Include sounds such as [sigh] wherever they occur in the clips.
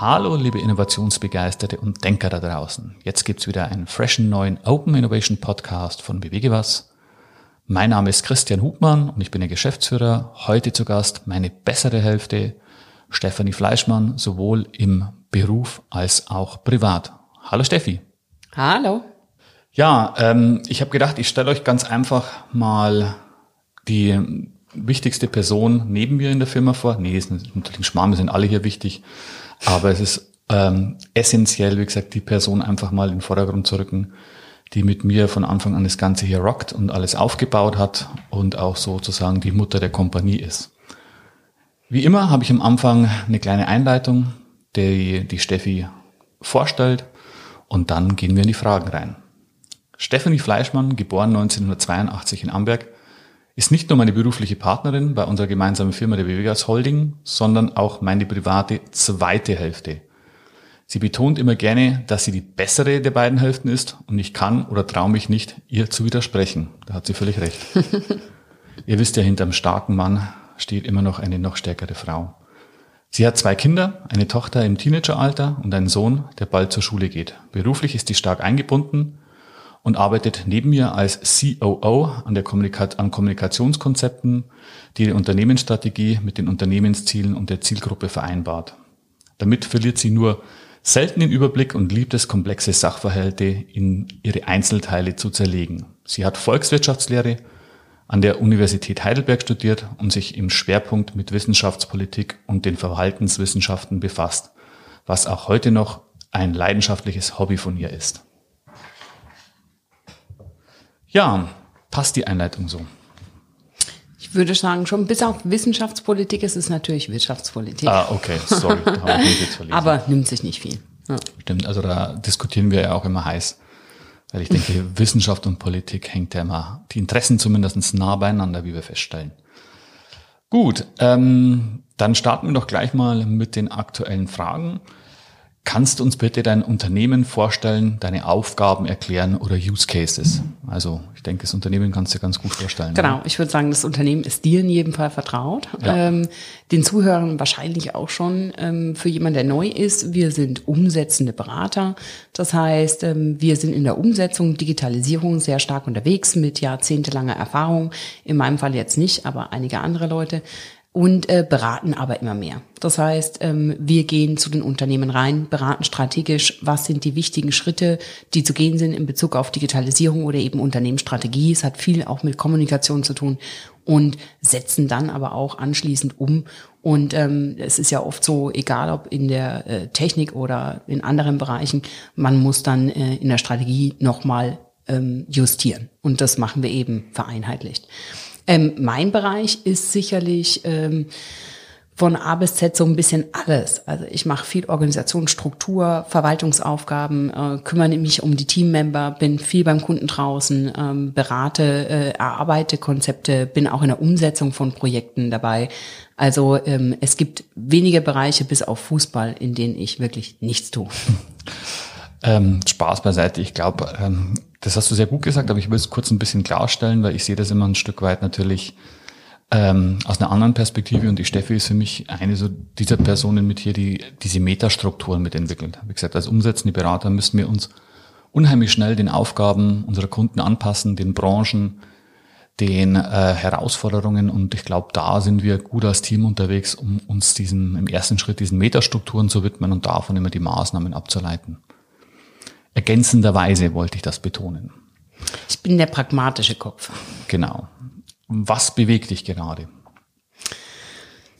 Hallo, liebe Innovationsbegeisterte und Denker da draußen. Jetzt gibt's wieder einen freshen neuen Open Innovation Podcast von Bewege was. Mein Name ist Christian Hubmann und ich bin der Geschäftsführer. Heute zu Gast meine bessere Hälfte, Stefanie Fleischmann, sowohl im Beruf als auch privat. Hallo Steffi. Hallo. Ja, ähm, ich habe gedacht, ich stelle euch ganz einfach mal die wichtigste Person neben mir in der Firma vor. Nee, ist natürlich ein Schmarrn, wir sind alle hier wichtig. Aber es ist ähm, essentiell, wie gesagt, die Person einfach mal in den Vordergrund zu rücken, die mit mir von Anfang an das Ganze hier rockt und alles aufgebaut hat und auch sozusagen die Mutter der Kompanie ist. Wie immer habe ich am Anfang eine kleine Einleitung, die die Steffi vorstellt und dann gehen wir in die Fragen rein. Stephanie Fleischmann, geboren 1982 in Amberg, ist nicht nur meine berufliche Partnerin bei unserer gemeinsamen Firma der Bewegas Holding, sondern auch meine private zweite Hälfte. Sie betont immer gerne, dass sie die bessere der beiden Hälften ist und ich kann oder traue mich nicht, ihr zu widersprechen. Da hat sie völlig recht. [laughs] ihr wisst ja, hinterm starken Mann steht immer noch eine noch stärkere Frau. Sie hat zwei Kinder, eine Tochter im Teenageralter und einen Sohn, der bald zur Schule geht. Beruflich ist sie stark eingebunden und arbeitet neben mir als COO an, der Kommunika an Kommunikationskonzepten, die die Unternehmensstrategie mit den Unternehmenszielen und der Zielgruppe vereinbart. Damit verliert sie nur selten den Überblick und liebt es, komplexe Sachverhalte in ihre Einzelteile zu zerlegen. Sie hat Volkswirtschaftslehre an der Universität Heidelberg studiert und sich im Schwerpunkt mit Wissenschaftspolitik und den Verhaltenswissenschaften befasst, was auch heute noch ein leidenschaftliches Hobby von ihr ist. Ja, passt die Einleitung so? Ich würde sagen, schon bis auf Wissenschaftspolitik ist es natürlich Wirtschaftspolitik. Ah, okay, sorry. Aber nimmt sich nicht viel. Ja. Stimmt, also da diskutieren wir ja auch immer heiß. Weil ich denke, [laughs] Wissenschaft und Politik hängt ja immer, die Interessen zumindest nah beieinander, wie wir feststellen. Gut, ähm, dann starten wir doch gleich mal mit den aktuellen Fragen. Kannst du uns bitte dein Unternehmen vorstellen, deine Aufgaben erklären oder Use Cases? Also ich denke, das Unternehmen kannst du dir ganz gut vorstellen. Genau, oder? ich würde sagen, das Unternehmen ist dir in jedem Fall vertraut. Ja. Ähm, den Zuhörern wahrscheinlich auch schon. Ähm, für jemanden, der neu ist, wir sind umsetzende Berater. Das heißt, ähm, wir sind in der Umsetzung, Digitalisierung sehr stark unterwegs mit jahrzehntelanger Erfahrung. In meinem Fall jetzt nicht, aber einige andere Leute und äh, beraten aber immer mehr. Das heißt, ähm, wir gehen zu den Unternehmen rein, beraten strategisch, was sind die wichtigen Schritte, die zu gehen sind in Bezug auf Digitalisierung oder eben Unternehmensstrategie. Es hat viel auch mit Kommunikation zu tun und setzen dann aber auch anschließend um. Und ähm, es ist ja oft so, egal ob in der äh, Technik oder in anderen Bereichen, man muss dann äh, in der Strategie nochmal ähm, justieren. Und das machen wir eben vereinheitlicht. Ähm, mein Bereich ist sicherlich ähm, von A bis Z so ein bisschen alles. Also ich mache viel Organisation, Struktur, Verwaltungsaufgaben, äh, kümmere mich um die Teammember, bin viel beim Kunden draußen, ähm, berate, äh, erarbeite Konzepte, bin auch in der Umsetzung von Projekten dabei. Also ähm, es gibt wenige Bereiche bis auf Fußball, in denen ich wirklich nichts tue. [laughs] Ähm, Spaß beiseite. Ich glaube, ähm, das hast du sehr gut gesagt, aber ich will es kurz ein bisschen klarstellen, weil ich sehe das immer ein Stück weit natürlich ähm, aus einer anderen Perspektive und die Steffi ist für mich eine so dieser Personen mit hier, die diese Metastrukturen mitentwickelt. Wie gesagt, als umsetzende Berater müssen wir uns unheimlich schnell den Aufgaben unserer Kunden anpassen, den Branchen, den äh, Herausforderungen und ich glaube, da sind wir gut als Team unterwegs, um uns diesen im ersten Schritt diesen Metastrukturen zu widmen und davon immer die Maßnahmen abzuleiten. Ergänzenderweise wollte ich das betonen. Ich bin der pragmatische Kopf. Genau. Was bewegt dich gerade?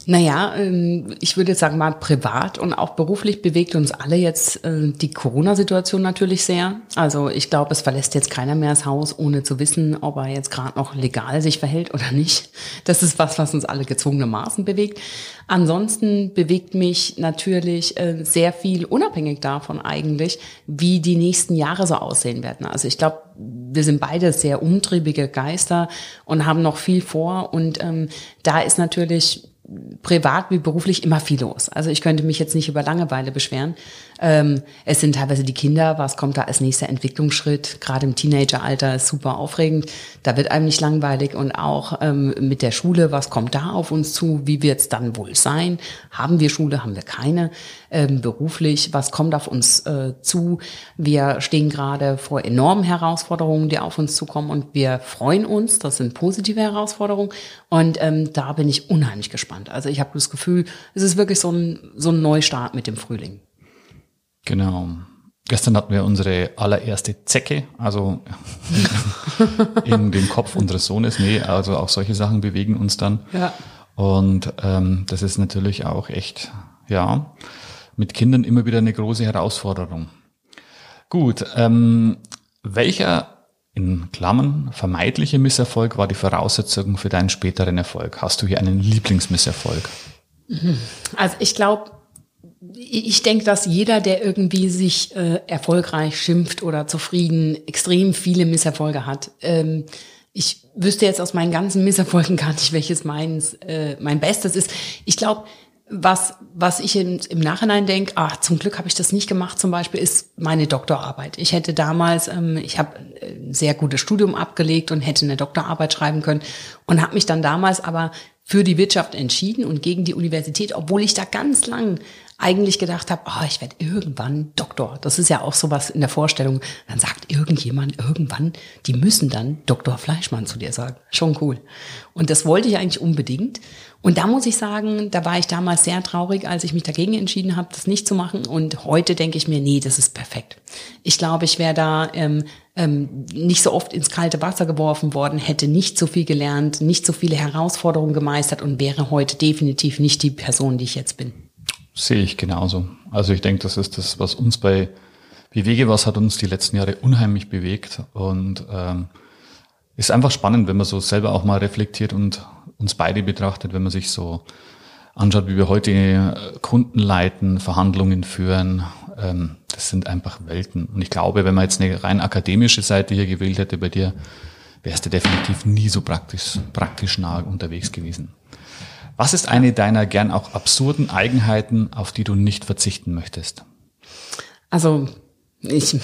Naja, ähm, ich würde jetzt sagen mal privat und auch beruflich bewegt uns alle jetzt äh, die Corona-Situation natürlich sehr. Also ich glaube, es verlässt jetzt keiner mehr das Haus, ohne zu wissen, ob er jetzt gerade noch legal sich verhält oder nicht. Das ist was, was uns alle gezwungenermaßen bewegt. Ansonsten bewegt mich natürlich äh, sehr viel unabhängig davon eigentlich, wie die nächsten Jahre so aussehen werden. Also ich glaube, wir sind beide sehr umtriebige Geister und haben noch viel vor. Und ähm, da ist natürlich privat wie beruflich immer viel los. Also ich könnte mich jetzt nicht über Langeweile beschweren. Ähm, es sind teilweise die Kinder, was kommt da als nächster Entwicklungsschritt? Gerade im Teenageralter ist super aufregend. Da wird einem nicht langweilig und auch ähm, mit der Schule, was kommt da auf uns zu? Wie wird es dann wohl sein? Haben wir Schule? Haben wir keine? Ähm, beruflich, was kommt auf uns äh, zu? Wir stehen gerade vor enormen Herausforderungen, die auf uns zukommen und wir freuen uns. Das sind positive Herausforderungen und ähm, da bin ich unheimlich gespannt. Also ich habe das Gefühl, es ist wirklich so ein, so ein Neustart mit dem Frühling. Genau. Gestern hatten wir unsere allererste Zecke, also [laughs] in dem Kopf unseres Sohnes. Nee, also auch solche Sachen bewegen uns dann. Ja. Und ähm, das ist natürlich auch echt, ja, mit Kindern immer wieder eine große Herausforderung. Gut, ähm, welcher in Klammern vermeidliche Misserfolg war die Voraussetzung für deinen späteren Erfolg? Hast du hier einen Lieblingsmisserfolg? Also ich glaube, ich denke, dass jeder, der irgendwie sich äh, erfolgreich schimpft oder zufrieden, extrem viele Misserfolge hat. Ähm, ich wüsste jetzt aus meinen ganzen Misserfolgen gar nicht, welches meins, äh, mein Bestes ist. Ich glaube, was, was ich in, im Nachhinein denke, ach, zum Glück habe ich das nicht gemacht, zum Beispiel, ist meine Doktorarbeit. Ich hätte damals, ähm, ich habe ein sehr gutes Studium abgelegt und hätte eine Doktorarbeit schreiben können und habe mich dann damals aber für die Wirtschaft entschieden und gegen die Universität, obwohl ich da ganz lang eigentlich gedacht habe, oh, ich werde irgendwann Doktor. Das ist ja auch sowas in der Vorstellung. Dann sagt irgendjemand irgendwann, die müssen dann Doktor Fleischmann zu dir sagen. Schon cool. Und das wollte ich eigentlich unbedingt. Und da muss ich sagen, da war ich damals sehr traurig, als ich mich dagegen entschieden habe, das nicht zu machen. Und heute denke ich mir, nee, das ist perfekt. Ich glaube, ich wäre da ähm, ähm, nicht so oft ins kalte Wasser geworfen worden, hätte nicht so viel gelernt, nicht so viele Herausforderungen gemeistert und wäre heute definitiv nicht die Person, die ich jetzt bin. Sehe ich genauso. Also ich denke, das ist das, was uns bei Bewege was hat uns die letzten Jahre unheimlich bewegt und ähm, ist einfach spannend, wenn man so selber auch mal reflektiert und uns beide betrachtet, wenn man sich so anschaut, wie wir heute äh, Kunden leiten, Verhandlungen führen. Ähm, das sind einfach Welten. Und ich glaube, wenn man jetzt eine rein akademische Seite hier gewählt hätte bei dir, wärst du definitiv nie so praktisch, praktisch nah unterwegs gewesen. Was ist eine deiner gern auch absurden Eigenheiten, auf die du nicht verzichten möchtest? Also ich,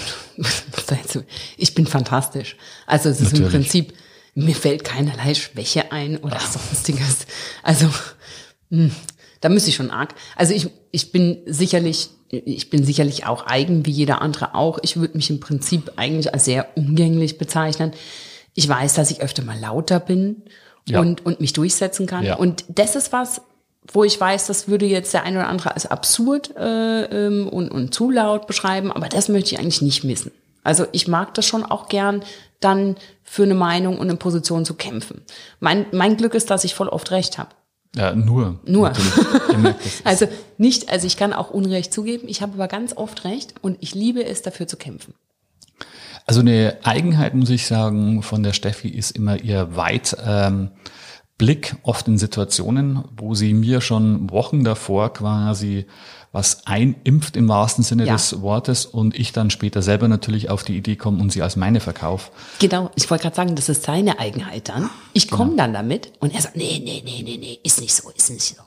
[laughs] ich bin fantastisch. Also es ist Natürlich. im Prinzip, mir fällt keinerlei Schwäche ein oder Ach. sonstiges. Also hm, da müsste ich schon arg. Also ich, ich bin sicherlich, ich bin sicherlich auch eigen, wie jeder andere auch. Ich würde mich im Prinzip eigentlich als sehr umgänglich bezeichnen. Ich weiß, dass ich öfter mal lauter bin ja. und, und mich durchsetzen kann. Ja. Und das ist was, wo ich weiß, das würde jetzt der eine oder andere als absurd äh, ähm, und, und zu laut beschreiben, aber das möchte ich eigentlich nicht missen. Also ich mag das schon auch gern, dann für eine Meinung und eine Position zu kämpfen. Mein, mein Glück ist, dass ich voll oft recht habe. Ja, nur. Nur. [laughs] also nicht, also ich kann auch Unrecht zugeben, ich habe aber ganz oft recht und ich liebe es, dafür zu kämpfen. Also eine Eigenheit, muss ich sagen, von der Steffi ist immer ihr weit ähm, Blick oft in Situationen, wo sie mir schon Wochen davor quasi was einimpft im wahrsten Sinne ja. des Wortes und ich dann später selber natürlich auf die Idee komme und sie als meine verkaufe. Genau, ich wollte gerade sagen, das ist seine Eigenheit dann. Ich komme genau. dann damit und er sagt, nee, nee, nee, nee, nee, ist nicht so, ist nicht so.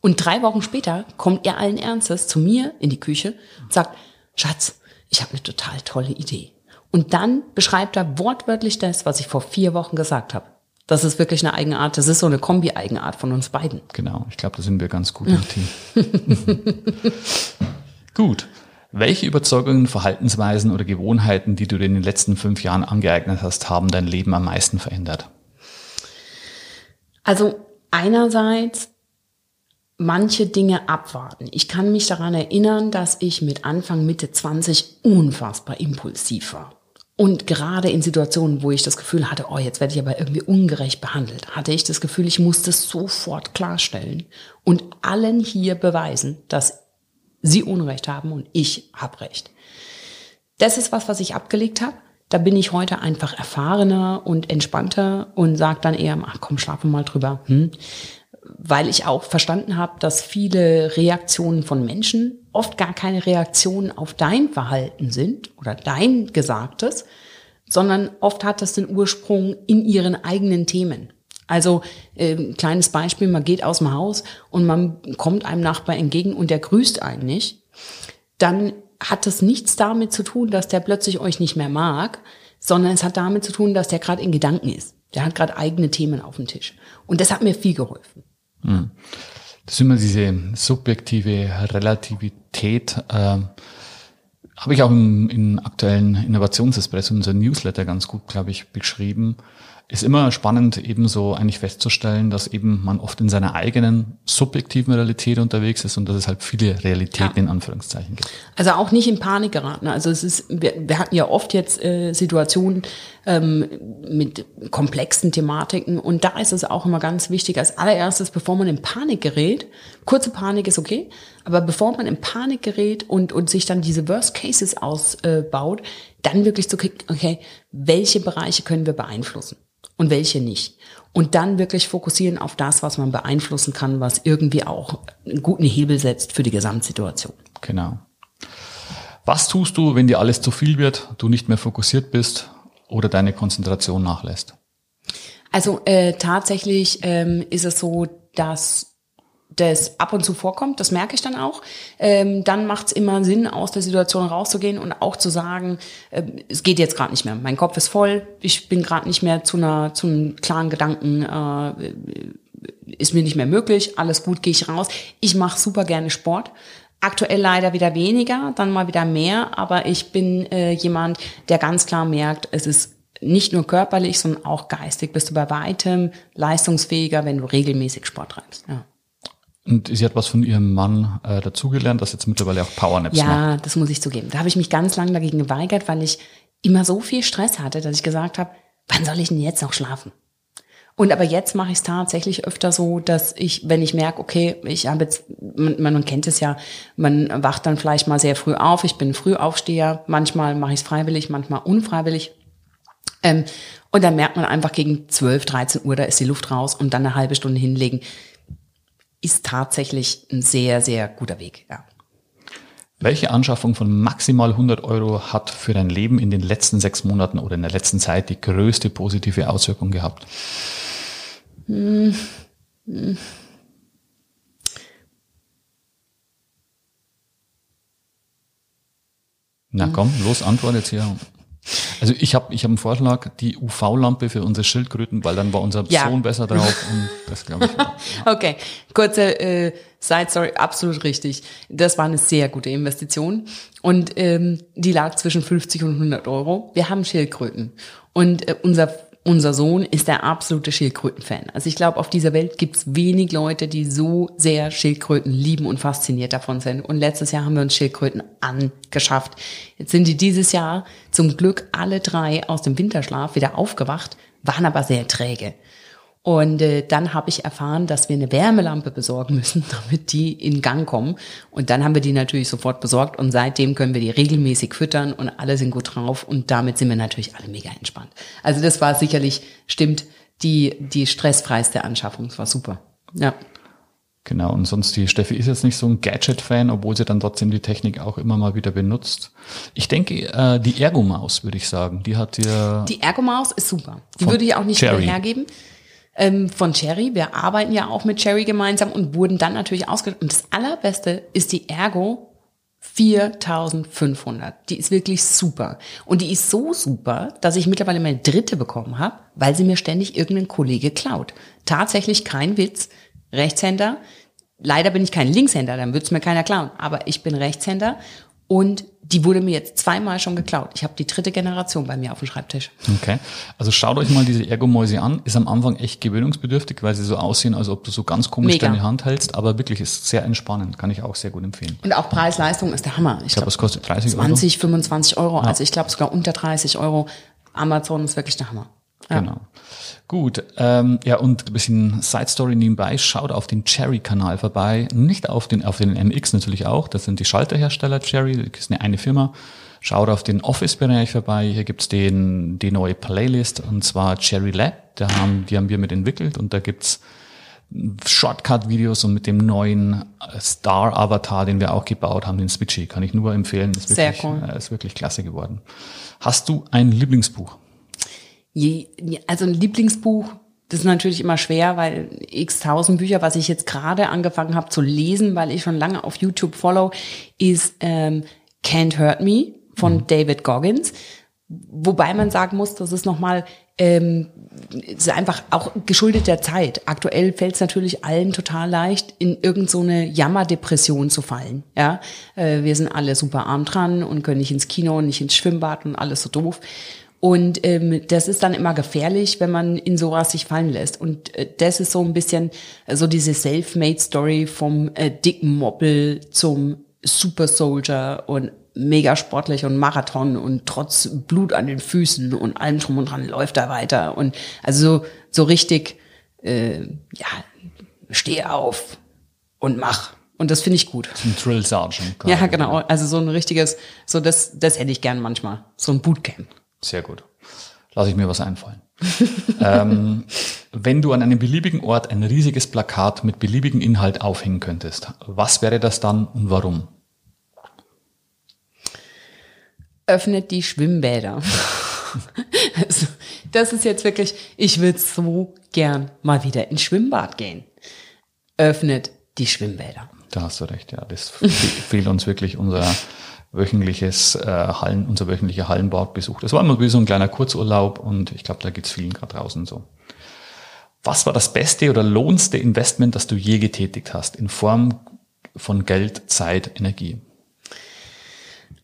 Und drei Wochen später kommt er allen Ernstes zu mir in die Küche und sagt, Schatz, ich habe eine total tolle Idee. Und dann beschreibt er wortwörtlich das, was ich vor vier Wochen gesagt habe. Das ist wirklich eine Eigenart. Das ist so eine Kombi-Eigenart von uns beiden. Genau. Ich glaube, da sind wir ganz gut im Team. [laughs] gut. Welche Überzeugungen, Verhaltensweisen oder Gewohnheiten, die du dir in den letzten fünf Jahren angeeignet hast, haben dein Leben am meisten verändert? Also einerseits manche Dinge abwarten. Ich kann mich daran erinnern, dass ich mit Anfang, Mitte 20 unfassbar impulsiv war. Und gerade in Situationen, wo ich das Gefühl hatte, oh, jetzt werde ich aber irgendwie ungerecht behandelt, hatte ich das Gefühl, ich muss das sofort klarstellen und allen hier beweisen, dass sie Unrecht haben und ich habe Recht. Das ist was, was ich abgelegt habe. Da bin ich heute einfach erfahrener und entspannter und sage dann eher, ach komm, schlafen mal drüber. Hm weil ich auch verstanden habe, dass viele Reaktionen von Menschen oft gar keine Reaktionen auf dein Verhalten sind oder dein Gesagtes, sondern oft hat das den Ursprung in ihren eigenen Themen. Also äh, kleines Beispiel, man geht aus dem Haus und man kommt einem Nachbar entgegen und der grüßt einen nicht, dann hat das nichts damit zu tun, dass der plötzlich euch nicht mehr mag, sondern es hat damit zu tun, dass der gerade in Gedanken ist. Der hat gerade eigene Themen auf dem Tisch. Und das hat mir viel geholfen. Hm. Das ist immer diese subjektive Relativität. Äh, habe ich auch im, im aktuellen Innovationsespresso, unser Newsletter ganz gut, glaube ich, beschrieben ist immer spannend, ebenso eigentlich festzustellen, dass eben man oft in seiner eigenen subjektiven Realität unterwegs ist und dass es halt viele Realitäten ja. in Anführungszeichen gibt. Also auch nicht in Panik geraten. Also es ist, wir, wir hatten ja oft jetzt äh, Situationen ähm, mit komplexen Thematiken und da ist es auch immer ganz wichtig, als allererstes, bevor man in Panik gerät, kurze Panik ist okay, aber bevor man in Panik gerät und, und sich dann diese Worst Cases ausbaut, äh, dann wirklich zu gucken, okay, welche Bereiche können wir beeinflussen? und welche nicht. Und dann wirklich fokussieren auf das, was man beeinflussen kann, was irgendwie auch einen guten Hebel setzt für die Gesamtsituation. Genau. Was tust du, wenn dir alles zu viel wird, du nicht mehr fokussiert bist oder deine Konzentration nachlässt? Also äh, tatsächlich ähm, ist es so, dass das ab und zu vorkommt, das merke ich dann auch, ähm, dann macht es immer Sinn, aus der Situation rauszugehen und auch zu sagen, äh, es geht jetzt gerade nicht mehr. Mein Kopf ist voll, ich bin gerade nicht mehr zu einer zu einem klaren Gedanken, äh, ist mir nicht mehr möglich, alles gut, gehe ich raus. Ich mache super gerne Sport. Aktuell leider wieder weniger, dann mal wieder mehr, aber ich bin äh, jemand, der ganz klar merkt, es ist nicht nur körperlich, sondern auch geistig bist du bei weitem leistungsfähiger, wenn du regelmäßig Sport treibst. Ja. Und sie hat was von ihrem Mann äh, dazugelernt, dass jetzt mittlerweile auch Powernaps ja, macht. Ja, das muss ich zugeben. Da habe ich mich ganz lange dagegen geweigert, weil ich immer so viel Stress hatte, dass ich gesagt habe, wann soll ich denn jetzt noch schlafen? Und aber jetzt mache ich es tatsächlich öfter so, dass ich, wenn ich merke, okay, ich habe jetzt, man, man kennt es ja, man wacht dann vielleicht mal sehr früh auf. Ich bin Frühaufsteher, manchmal mache ich es freiwillig, manchmal unfreiwillig. Ähm, und dann merkt man einfach gegen 12, 13 Uhr, da ist die Luft raus und dann eine halbe Stunde hinlegen ist tatsächlich ein sehr, sehr guter Weg. Ja. Welche Anschaffung von maximal 100 Euro hat für dein Leben in den letzten sechs Monaten oder in der letzten Zeit die größte positive Auswirkung gehabt? Hm. Hm. Na komm, los, antwort jetzt hier. Also ich habe ich hab einen Vorschlag, die UV-Lampe für unsere Schildkröten, weil dann war unser ja. Sohn besser drauf und das glaube ich. Ja. [laughs] Okay, kurze äh, Side Story, absolut richtig. Das war eine sehr gute Investition und ähm, die lag zwischen 50 und 100 Euro. Wir haben Schildkröten und äh, unser unser Sohn ist der absolute Schildkröten-Fan. Also ich glaube, auf dieser Welt gibt es wenig Leute, die so sehr Schildkröten lieben und fasziniert davon sind. Und letztes Jahr haben wir uns Schildkröten angeschafft. Jetzt sind die dieses Jahr zum Glück alle drei aus dem Winterschlaf wieder aufgewacht, waren aber sehr träge. Und äh, dann habe ich erfahren, dass wir eine Wärmelampe besorgen müssen, [laughs] damit die in Gang kommen. Und dann haben wir die natürlich sofort besorgt und seitdem können wir die regelmäßig füttern und alle sind gut drauf und damit sind wir natürlich alle mega entspannt. Also das war sicherlich, stimmt, die, die stressfreiste Anschaffung. Das war super. Ja. Genau, und sonst die Steffi ist jetzt nicht so ein Gadget-Fan, obwohl sie dann trotzdem die Technik auch immer mal wieder benutzt. Ich denke, äh, die Ergomaus, würde ich sagen, die hat dir... Die Ergomaus ist super. Die würde ich auch nicht Cherry. hergeben ähm, von Cherry. Wir arbeiten ja auch mit Cherry gemeinsam und wurden dann natürlich ausgestattet. Und das Allerbeste ist die Ergo 4500. Die ist wirklich super. Und die ist so super, dass ich mittlerweile meine dritte bekommen habe, weil sie mir ständig irgendein Kollege klaut. Tatsächlich kein Witz. Rechtshänder. Leider bin ich kein Linkshänder, dann wird's mir keiner klauen. Aber ich bin Rechtshänder und die wurde mir jetzt zweimal schon geklaut. Ich habe die dritte Generation bei mir auf dem Schreibtisch. Okay. Also schaut euch mal diese Ergomäuse an. Ist am Anfang echt gewöhnungsbedürftig, weil sie so aussehen, als ob du so ganz komisch Mega. deine Hand hältst. Aber wirklich ist sehr entspannend. Kann ich auch sehr gut empfehlen. Und auch Preis-Leistung ist der Hammer. Ich, ich glaube, es kostet 30 20, Euro. 20, 25 Euro. Ja. Also ich glaube sogar unter 30 Euro. Amazon ist wirklich der Hammer. Ja. Genau. Gut, ähm, ja und ein bisschen Side Story nebenbei. Schaut auf den Cherry-Kanal vorbei, nicht auf den auf den MX natürlich auch. Das sind die Schalterhersteller Cherry, das ist eine, eine Firma. Schaut auf den Office-Bereich vorbei. Hier gibt's den die neue Playlist und zwar Cherry Lab. Da haben die haben wir mit entwickelt und da gibt's Shortcut-Videos und mit dem neuen Star-Avatar, den wir auch gebaut haben, den Switchy, kann ich nur empfehlen. Ist wirklich, Sehr cool. Äh, ist wirklich klasse geworden. Hast du ein Lieblingsbuch? Je, also ein Lieblingsbuch, das ist natürlich immer schwer, weil x tausend Bücher, was ich jetzt gerade angefangen habe zu lesen, weil ich schon lange auf YouTube follow, ist ähm, Can't Hurt Me von mhm. David Goggins. Wobei man sagen muss, das ist nochmal ähm, ist einfach auch geschuldet der Zeit. Aktuell fällt es natürlich allen total leicht, in irgendeine so Jammerdepression zu fallen. Ja, äh, wir sind alle super arm dran und können nicht ins Kino und nicht ins Schwimmbad und alles so doof. Und ähm, das ist dann immer gefährlich, wenn man in sowas sich fallen lässt. Und äh, das ist so ein bisschen äh, so diese Self-Made-Story vom äh, dicken Moppel zum Super Soldier und mega sportlich und Marathon und trotz Blut an den Füßen und allem drum und dran läuft er weiter und also so, so richtig äh, ja steh auf und mach und das finde ich gut. Ein Drill Sergeant. Ja, genau. Also so ein richtiges, so das, das hätte ich gern manchmal. So ein Bootcamp. Sehr gut. Lass ich mir was einfallen. [laughs] ähm, wenn du an einem beliebigen Ort ein riesiges Plakat mit beliebigem Inhalt aufhängen könntest, was wäre das dann und warum? öffnet die Schwimmbäder. [laughs] also, das ist jetzt wirklich, ich würde so gern mal wieder ins Schwimmbad gehen. Öffnet die Schwimmbäder. Da hast du recht, ja. Das [laughs] fehlt uns wirklich unser wöchentliches äh, Hallen, unser wöchentlicher Hallenbadbesuch. Das war immer wie so ein kleiner Kurzurlaub und ich glaube, da geht's vielen gerade draußen so. Was war das beste oder lohnendste Investment, das du je getätigt hast, in Form von Geld, Zeit, Energie?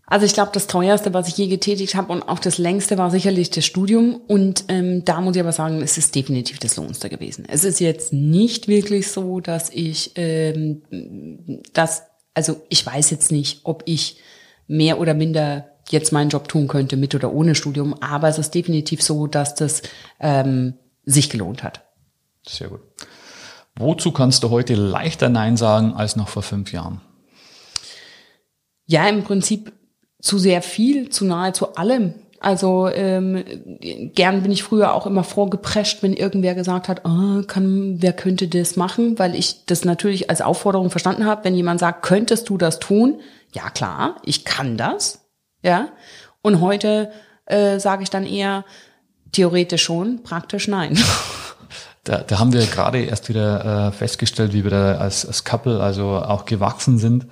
Also ich glaube, das teuerste, was ich je getätigt habe und auch das längste war sicherlich das Studium. Und ähm, da muss ich aber sagen, es ist definitiv das lohnendste gewesen. Es ist jetzt nicht wirklich so, dass ich ähm, das, also ich weiß jetzt nicht, ob ich mehr oder minder jetzt meinen Job tun könnte, mit oder ohne Studium, aber es ist definitiv so, dass das ähm, sich gelohnt hat. Sehr gut. Wozu kannst du heute leichter Nein sagen als noch vor fünf Jahren? Ja, im Prinzip zu sehr viel, zu nahezu allem. Also ähm, gern bin ich früher auch immer vorgeprescht, wenn irgendwer gesagt hat, oh, kann, wer könnte das machen, weil ich das natürlich als Aufforderung verstanden habe. Wenn jemand sagt, könntest du das tun? Ja klar, ich kann das. Ja. Und heute äh, sage ich dann eher theoretisch schon, praktisch nein. [laughs] Da, da haben wir gerade erst wieder äh, festgestellt, wie wir da als, als Couple also auch gewachsen sind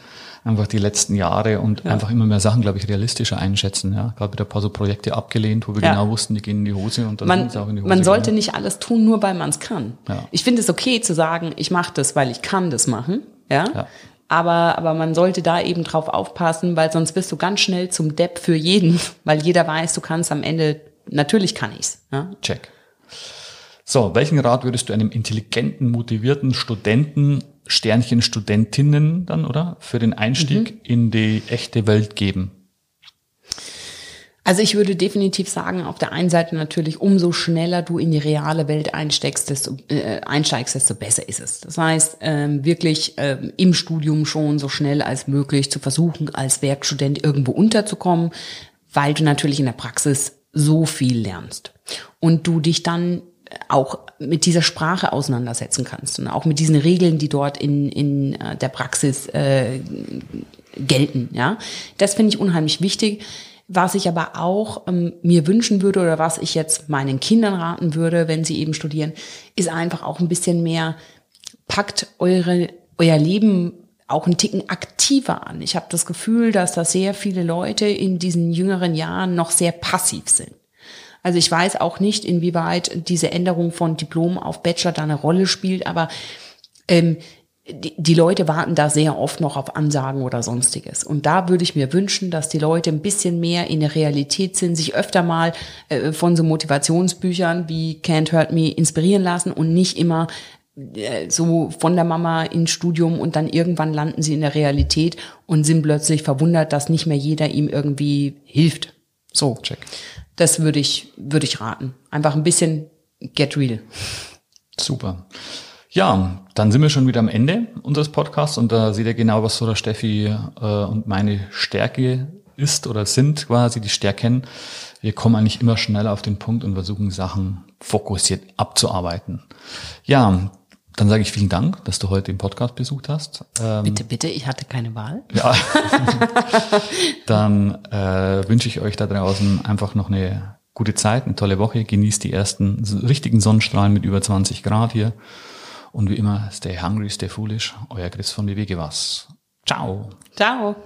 einfach die letzten Jahre und ja. einfach immer mehr Sachen, glaube ich, realistischer einschätzen. Ja, gerade wieder ein paar so Projekte abgelehnt, wo wir ja. genau wussten, die gehen in die Hose und dann man, auch in die Hose. Man sollte nicht alles tun, nur weil man es kann. Ja. Ich finde es okay zu sagen, ich mache das, weil ich kann das machen. Ja. ja. Aber, aber man sollte da eben drauf aufpassen, weil sonst bist du ganz schnell zum Depp für jeden, [laughs] weil jeder weiß, du kannst am Ende, natürlich kann ich's. Ja? Check. So, welchen Rat würdest du einem intelligenten, motivierten Studenten Sternchen Studentinnen dann, oder? Für den Einstieg mhm. in die echte Welt geben? Also ich würde definitiv sagen, auf der einen Seite natürlich, umso schneller du in die reale Welt einsteigst, desto, äh, einsteigst, desto besser ist es. Das heißt, ähm, wirklich ähm, im Studium schon so schnell als möglich zu versuchen, als Werkstudent irgendwo unterzukommen, weil du natürlich in der Praxis so viel lernst. Und du dich dann auch mit dieser Sprache auseinandersetzen kannst und auch mit diesen Regeln, die dort in, in äh, der Praxis äh, gelten. Ja, das finde ich unheimlich wichtig. Was ich aber auch ähm, mir wünschen würde oder was ich jetzt meinen Kindern raten würde, wenn sie eben studieren, ist einfach auch ein bisschen mehr packt eure euer Leben auch einen Ticken aktiver an. Ich habe das Gefühl, dass da sehr viele Leute in diesen jüngeren Jahren noch sehr passiv sind. Also ich weiß auch nicht, inwieweit diese Änderung von Diplom auf Bachelor da eine Rolle spielt, aber ähm, die, die Leute warten da sehr oft noch auf Ansagen oder sonstiges. Und da würde ich mir wünschen, dass die Leute ein bisschen mehr in der Realität sind, sich öfter mal äh, von so Motivationsbüchern wie Can't Hurt Me inspirieren lassen und nicht immer äh, so von der Mama ins Studium und dann irgendwann landen sie in der Realität und sind plötzlich verwundert, dass nicht mehr jeder ihm irgendwie hilft. So. Check. Das würde ich, würde ich raten. Einfach ein bisschen get real. Super. Ja, dann sind wir schon wieder am Ende unseres Podcasts und da seht ihr genau, was so der Steffi äh, und meine Stärke ist oder sind quasi die Stärken. Wir kommen eigentlich immer schneller auf den Punkt und versuchen Sachen fokussiert abzuarbeiten. Ja, dann sage ich vielen Dank, dass du heute den Podcast besucht hast. Ähm, bitte, bitte, ich hatte keine Wahl. Ja. [laughs] dann äh, wünsche ich euch da draußen einfach noch eine gute Zeit, eine tolle Woche, genießt die ersten richtigen Sonnenstrahlen mit über 20 Grad hier. Und wie immer, stay hungry, stay foolish, euer Chris von BWG was. Ciao. Ciao.